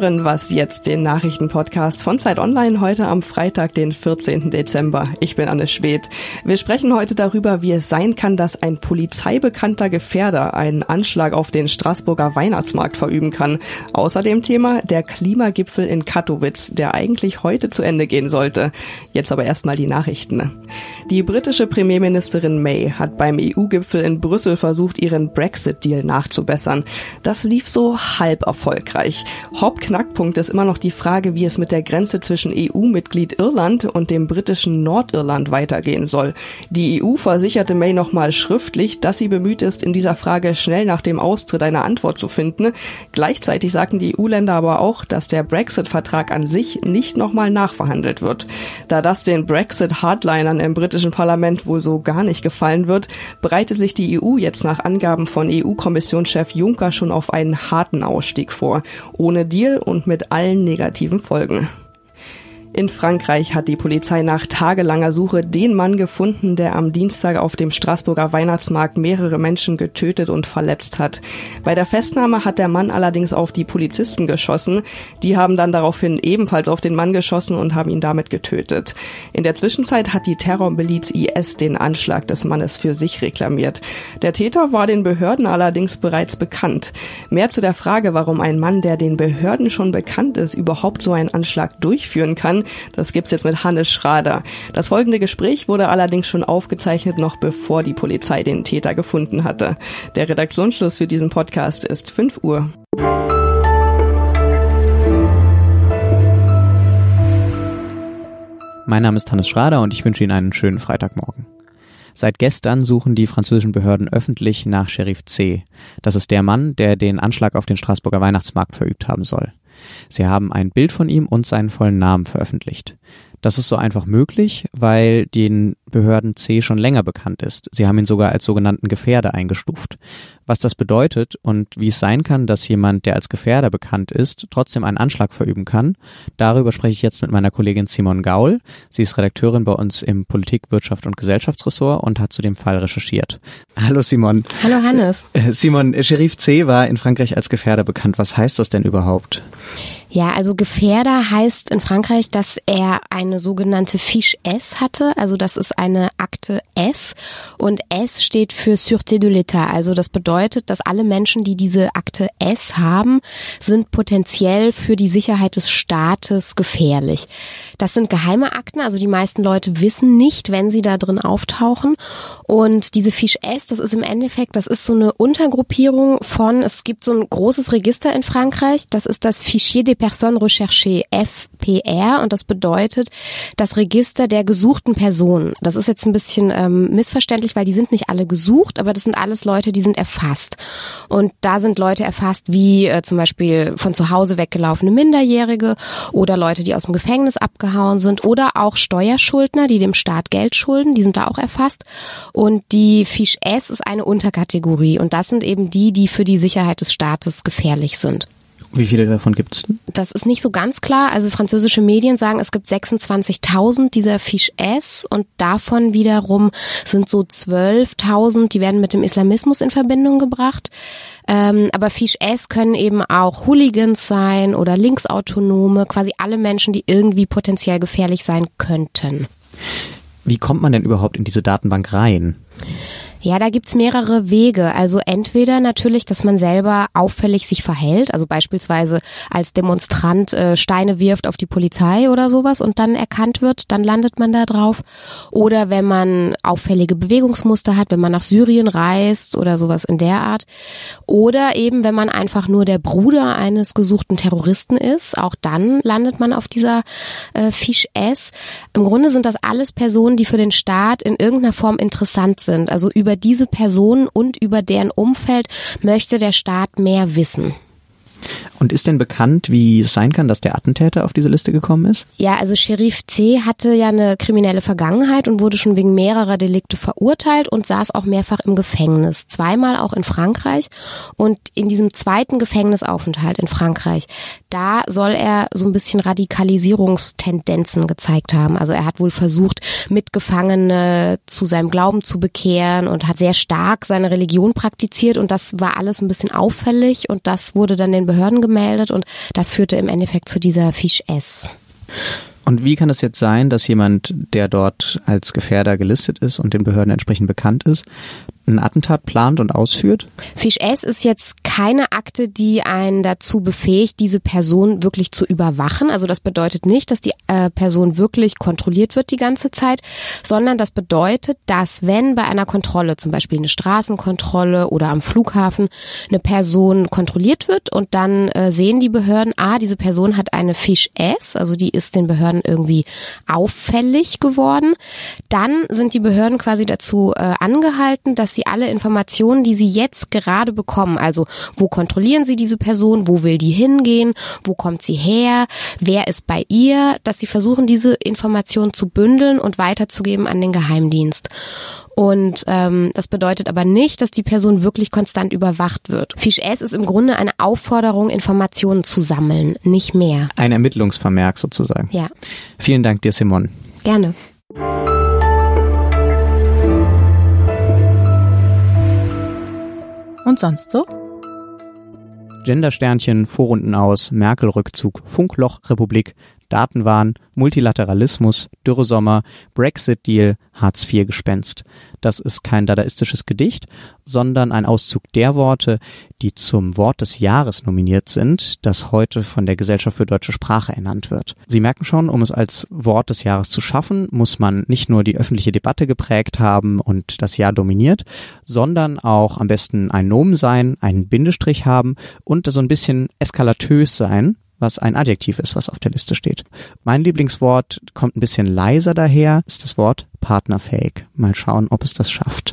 hören Was jetzt, den Nachrichtenpodcast von Zeit Online heute am Freitag, den 14. Dezember. Ich bin Anne Schwedt. Wir sprechen heute darüber, wie es sein kann, dass ein polizeibekannter Gefährder einen Anschlag auf den Straßburger Weihnachtsmarkt verüben kann. Außerdem Thema der Klimagipfel in Katowice, der eigentlich heute zu Ende gehen sollte. Jetzt aber erstmal die Nachrichten. Die britische Premierministerin May hat beim EU-Gipfel in Brüssel versucht, ihren Brexit-Deal nachzubessern. Das lief so halb erfolgreich. Hauptknackpunkt ist immer noch die Frage, wie es mit der Grenze zwischen EU-Mitglied Irland und dem britischen Nordirland weitergehen soll. Die EU versicherte May nochmal schriftlich, dass sie bemüht ist, in dieser Frage schnell nach dem Austritt eine Antwort zu finden. Gleichzeitig sagten die EU-Länder aber auch, dass der Brexit-Vertrag an sich nicht nochmal nachverhandelt wird. Da das den Brexit-Hardlinern im britischen Parlament wohl so gar nicht gefallen wird, bereitet sich die EU jetzt nach Angaben von EU-Kommissionschef Juncker schon auf einen harten Ausstieg vor ohne Deal und mit allen negativen Folgen. In Frankreich hat die Polizei nach tagelanger Suche den Mann gefunden, der am Dienstag auf dem Straßburger Weihnachtsmarkt mehrere Menschen getötet und verletzt hat. Bei der Festnahme hat der Mann allerdings auf die Polizisten geschossen. Die haben dann daraufhin ebenfalls auf den Mann geschossen und haben ihn damit getötet. In der Zwischenzeit hat die Terrormiliz IS den Anschlag des Mannes für sich reklamiert. Der Täter war den Behörden allerdings bereits bekannt. Mehr zu der Frage, warum ein Mann, der den Behörden schon bekannt ist, überhaupt so einen Anschlag durchführen kann, das gibt's jetzt mit Hannes Schrader. Das folgende Gespräch wurde allerdings schon aufgezeichnet, noch bevor die Polizei den Täter gefunden hatte. Der Redaktionsschluss für diesen Podcast ist 5 Uhr. Mein Name ist Hannes Schrader und ich wünsche Ihnen einen schönen Freitagmorgen. Seit gestern suchen die französischen Behörden öffentlich nach Sheriff C. Das ist der Mann, der den Anschlag auf den Straßburger Weihnachtsmarkt verübt haben soll. Sie haben ein Bild von ihm und seinen vollen Namen veröffentlicht. Das ist so einfach möglich, weil den Behörden C schon länger bekannt ist. Sie haben ihn sogar als sogenannten Gefährder eingestuft. Was das bedeutet und wie es sein kann, dass jemand, der als Gefährder bekannt ist, trotzdem einen Anschlag verüben kann, darüber spreche ich jetzt mit meiner Kollegin Simon Gaul. Sie ist Redakteurin bei uns im Politik, Wirtschaft und Gesellschaftsressort und hat zu dem Fall recherchiert. Hallo Simon. Hallo Hannes. Äh, Simon, Sheriff C war in Frankreich als Gefährder bekannt. Was heißt das denn überhaupt? Ja, also Gefährder heißt in Frankreich, dass er eine sogenannte Fiche S hatte. Also das ist eine Akte S und S steht für Sûreté de l'État. Also das bedeutet, dass alle Menschen, die diese Akte S haben, sind potenziell für die Sicherheit des Staates gefährlich. Das sind geheime Akten, also die meisten Leute wissen nicht, wenn sie da drin auftauchen. Und diese Fiche S, das ist im Endeffekt, das ist so eine Untergruppierung von, es gibt so ein großes Register in Frankreich, das ist das Fichier des Personnes Recherchées, FPR, und das bedeutet das Register der gesuchten Personen. Das ist jetzt ein bisschen ähm, missverständlich, weil die sind nicht alle gesucht, aber das sind alles Leute, die sind erfasst. Und da sind Leute erfasst, wie äh, zum Beispiel von zu Hause weggelaufene Minderjährige oder Leute, die aus dem Gefängnis abgehauen sind oder auch Steuerschuldner, die dem Staat Geld schulden, die sind da auch erfasst. Und die Fiche S ist eine Unterkategorie und das sind eben die, die für die Sicherheit des Staates gefährlich sind. Wie viele davon gibt es? Das ist nicht so ganz klar. Also französische Medien sagen, es gibt 26.000 dieser Fiche S und davon wiederum sind so 12.000, die werden mit dem Islamismus in Verbindung gebracht. Ähm, aber Fiche S können eben auch Hooligans sein oder Linksautonome, quasi alle Menschen, die irgendwie potenziell gefährlich sein könnten. Wie kommt man denn überhaupt in diese Datenbank rein? Ja, da gibt's mehrere Wege. Also entweder natürlich, dass man selber auffällig sich verhält, also beispielsweise als Demonstrant äh, Steine wirft auf die Polizei oder sowas und dann erkannt wird, dann landet man da drauf. Oder wenn man auffällige Bewegungsmuster hat, wenn man nach Syrien reist oder sowas in der Art. Oder eben, wenn man einfach nur der Bruder eines gesuchten Terroristen ist, auch dann landet man auf dieser äh, Fiche S. Im Grunde sind das alles Personen, die für den Staat in irgendeiner Form interessant sind. Also über über diese Personen und über deren Umfeld möchte der Staat mehr wissen. Und ist denn bekannt, wie es sein kann, dass der Attentäter auf diese Liste gekommen ist? Ja, also Sheriff C. hatte ja eine kriminelle Vergangenheit und wurde schon wegen mehrerer Delikte verurteilt und saß auch mehrfach im Gefängnis. Zweimal auch in Frankreich. Und in diesem zweiten Gefängnisaufenthalt in Frankreich, da soll er so ein bisschen Radikalisierungstendenzen gezeigt haben. Also er hat wohl versucht, Mitgefangene zu seinem Glauben zu bekehren und hat sehr stark seine Religion praktiziert und das war alles ein bisschen auffällig und das wurde dann den Behörden gemeldet und das führte im Endeffekt zu dieser Fiche S. Und wie kann es jetzt sein, dass jemand, der dort als Gefährder gelistet ist und den Behörden entsprechend bekannt ist, ein Attentat plant und ausführt? Fish S ist jetzt keine Akte, die einen dazu befähigt, diese Person wirklich zu überwachen. Also das bedeutet nicht, dass die äh, Person wirklich kontrolliert wird die ganze Zeit, sondern das bedeutet, dass wenn bei einer Kontrolle, zum Beispiel eine Straßenkontrolle oder am Flughafen, eine Person kontrolliert wird und dann äh, sehen die Behörden, ah, diese Person hat eine Fish S, also die ist den Behörden irgendwie auffällig geworden, dann sind die Behörden quasi dazu äh, angehalten, dass sie sie alle Informationen, die sie jetzt gerade bekommen, also wo kontrollieren sie diese Person, wo will die hingehen, wo kommt sie her, wer ist bei ihr, dass sie versuchen, diese Informationen zu bündeln und weiterzugeben an den Geheimdienst. Und ähm, das bedeutet aber nicht, dass die Person wirklich konstant überwacht wird. Fish S ist im Grunde eine Aufforderung, Informationen zu sammeln, nicht mehr. Ein Ermittlungsvermerk sozusagen. Ja. Vielen Dank dir, Simon. Gerne. Und sonst so? Gendersternchen, Vorrunden aus, Merkel-Rückzug, Funkloch-Republik, Datenwahn, Multilateralismus, Dürresommer, Brexit-Deal, Hartz-IV-Gespenst. Das ist kein dadaistisches Gedicht, sondern ein Auszug der Worte, die zum Wort des Jahres nominiert sind, das heute von der Gesellschaft für deutsche Sprache ernannt wird. Sie merken schon, um es als Wort des Jahres zu schaffen, muss man nicht nur die öffentliche Debatte geprägt haben und das Jahr dominiert, sondern auch am besten ein Nomen sein, einen Bindestrich haben und so ein bisschen eskalatös sein, was ein Adjektiv ist, was auf der Liste steht. Mein Lieblingswort kommt ein bisschen leiser daher, ist das Wort partnerfähig. Mal schauen, ob es das schafft.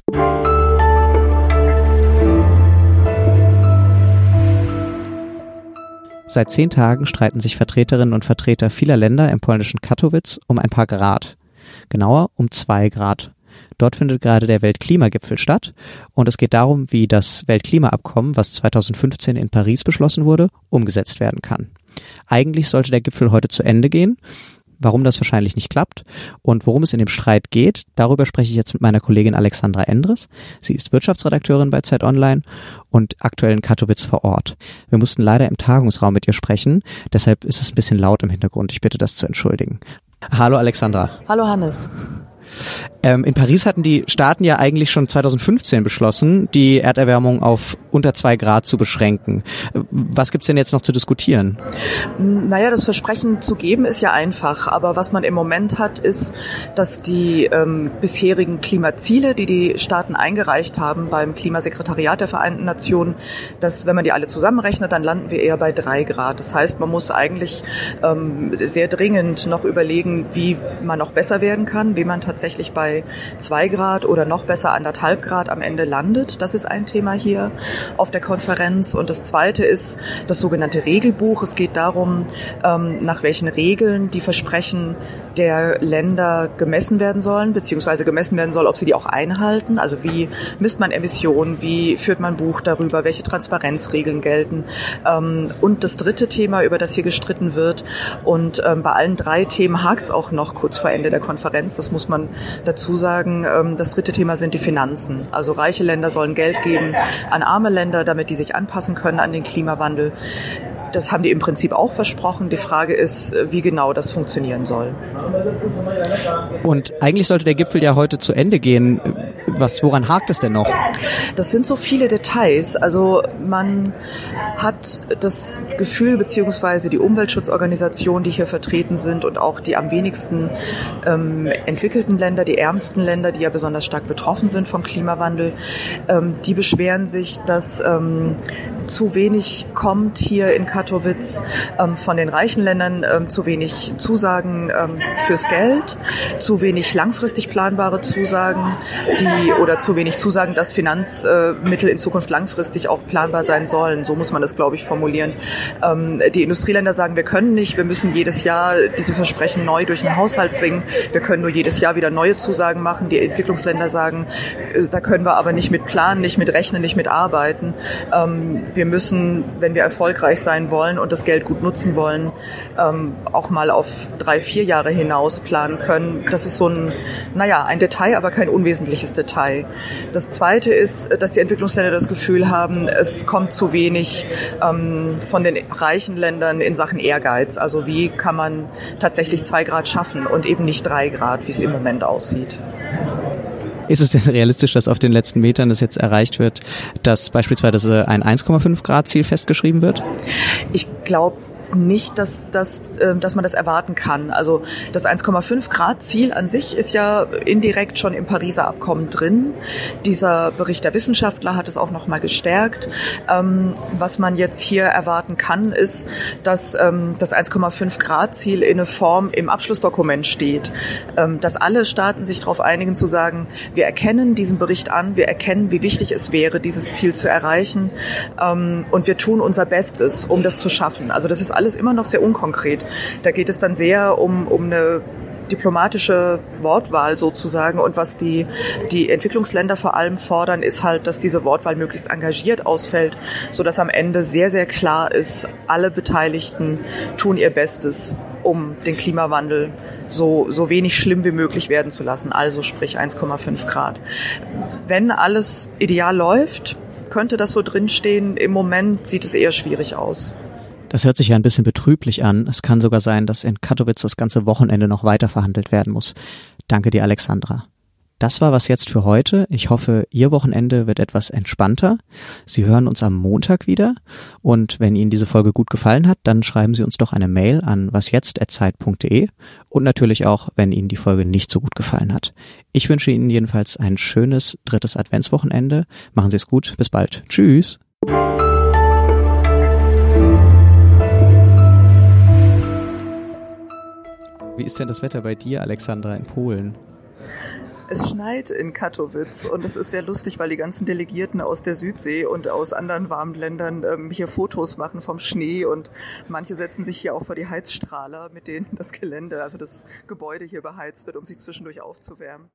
Seit zehn Tagen streiten sich Vertreterinnen und Vertreter vieler Länder im polnischen Katowice um ein paar Grad. Genauer um zwei Grad. Dort findet gerade der Weltklimagipfel statt und es geht darum, wie das Weltklimaabkommen, was 2015 in Paris beschlossen wurde, umgesetzt werden kann. Eigentlich sollte der Gipfel heute zu Ende gehen. Warum das wahrscheinlich nicht klappt und worum es in dem Streit geht, darüber spreche ich jetzt mit meiner Kollegin Alexandra Endres. Sie ist Wirtschaftsredakteurin bei Zeit Online und aktuell in Katowice vor Ort. Wir mussten leider im Tagungsraum mit ihr sprechen, deshalb ist es ein bisschen laut im Hintergrund. Ich bitte das zu entschuldigen. Hallo Alexandra. Hallo Hannes. Ähm, in Paris hatten die Staaten ja eigentlich schon 2015 beschlossen, die Erderwärmung auf unter zwei Grad zu beschränken. Was gibt's denn jetzt noch zu diskutieren? Naja, das Versprechen zu geben ist ja einfach, aber was man im Moment hat, ist, dass die ähm, bisherigen Klimaziele, die die Staaten eingereicht haben beim Klimasekretariat der Vereinten Nationen, dass wenn man die alle zusammenrechnet, dann landen wir eher bei drei Grad. Das heißt, man muss eigentlich ähm, sehr dringend noch überlegen, wie man noch besser werden kann, wie man tatsächlich bei bei zwei Grad oder noch besser anderthalb Grad am Ende landet. Das ist ein Thema hier auf der Konferenz. Und das zweite ist das sogenannte Regelbuch. Es geht darum, ähm, nach welchen Regeln die Versprechen der Länder gemessen werden sollen, beziehungsweise gemessen werden soll, ob sie die auch einhalten. Also wie misst man Emissionen, wie führt man Buch darüber, welche Transparenzregeln gelten. Ähm, und das dritte Thema, über das hier gestritten wird. Und ähm, bei allen drei Themen hakt es auch noch kurz vor Ende der Konferenz. Das muss man dazu sagen, ähm, das dritte Thema sind die Finanzen. Also reiche Länder sollen Geld geben an arme Länder, damit die sich anpassen können an den Klimawandel. Das haben die im Prinzip auch versprochen. Die Frage ist, wie genau das funktionieren soll. Und eigentlich sollte der Gipfel ja heute zu Ende gehen. Was, woran hakt es denn noch? Das sind so viele Details. Also man hat das Gefühl, beziehungsweise die Umweltschutzorganisationen, die hier vertreten sind und auch die am wenigsten ähm, entwickelten Länder, die ärmsten Länder, die ja besonders stark betroffen sind vom Klimawandel, ähm, die beschweren sich, dass ähm, zu wenig kommt hier in Katowice ähm, von den reichen Ländern, ähm, zu wenig Zusagen ähm, fürs Geld, zu wenig langfristig planbare Zusagen, die oder zu wenig Zusagen, dass Finanzmittel in Zukunft langfristig auch planbar sein sollen. So muss man das, glaube ich, formulieren. Ähm, die Industrieländer sagen, wir können nicht, wir müssen jedes Jahr diese Versprechen neu durch den Haushalt bringen. Wir können nur jedes Jahr wieder neue Zusagen machen. Die Entwicklungsländer sagen, äh, da können wir aber nicht mit planen, nicht mit rechnen, nicht mit arbeiten. Wir müssen, wenn wir erfolgreich sein wollen und das Geld gut nutzen wollen, ähm, auch mal auf drei, vier Jahre hinaus planen können. Das ist so ein, naja, ein Detail, aber kein unwesentliches Detail. Das Zweite ist, dass die Entwicklungsländer das Gefühl haben, es kommt zu wenig ähm, von den reichen Ländern in Sachen Ehrgeiz. Also wie kann man tatsächlich zwei Grad schaffen und eben nicht drei Grad, wie es im Moment aussieht. Ist es denn realistisch, dass auf den letzten Metern das jetzt erreicht wird, dass beispielsweise ein 1,5 Grad Ziel festgeschrieben wird? Ich glaube nicht, dass, dass, äh, dass man das erwarten kann. Also das 1,5 Grad Ziel an sich ist ja indirekt schon im Pariser Abkommen drin. Dieser Bericht der Wissenschaftler hat es auch noch mal gestärkt. Ähm, was man jetzt hier erwarten kann, ist, dass ähm, das 1,5 Grad Ziel in eine Form im Abschlussdokument steht, ähm, dass alle Staaten sich darauf einigen zu sagen, wir erkennen diesen Bericht an, wir erkennen, wie wichtig es wäre, dieses Ziel zu erreichen ähm, und wir tun unser Bestes, um das zu schaffen. Also das ist alles immer noch sehr unkonkret. Da geht es dann sehr um, um eine diplomatische Wortwahl sozusagen. Und was die, die Entwicklungsländer vor allem fordern, ist halt, dass diese Wortwahl möglichst engagiert ausfällt, so dass am Ende sehr, sehr klar ist, alle Beteiligten tun ihr Bestes, um den Klimawandel so, so wenig schlimm wie möglich werden zu lassen. Also sprich 1,5 Grad. Wenn alles ideal läuft, könnte das so drinstehen. Im Moment sieht es eher schwierig aus. Das hört sich ja ein bisschen betrüblich an. Es kann sogar sein, dass in Katowice das ganze Wochenende noch weiter verhandelt werden muss. Danke dir, Alexandra. Das war was jetzt für heute. Ich hoffe, Ihr Wochenende wird etwas entspannter. Sie hören uns am Montag wieder. Und wenn Ihnen diese Folge gut gefallen hat, dann schreiben Sie uns doch eine Mail an wasjetzt.zeit.de und natürlich auch, wenn Ihnen die Folge nicht so gut gefallen hat. Ich wünsche Ihnen jedenfalls ein schönes drittes Adventswochenende. Machen Sie es gut. Bis bald. Tschüss. Ist denn das Wetter bei dir, Alexandra, in Polen? Es schneit in Katowice und es ist sehr lustig, weil die ganzen Delegierten aus der Südsee und aus anderen warmen Ländern ähm, hier Fotos machen vom Schnee und manche setzen sich hier auch vor die Heizstrahler, mit denen das Gelände, also das Gebäude hier beheizt wird, um sich zwischendurch aufzuwärmen.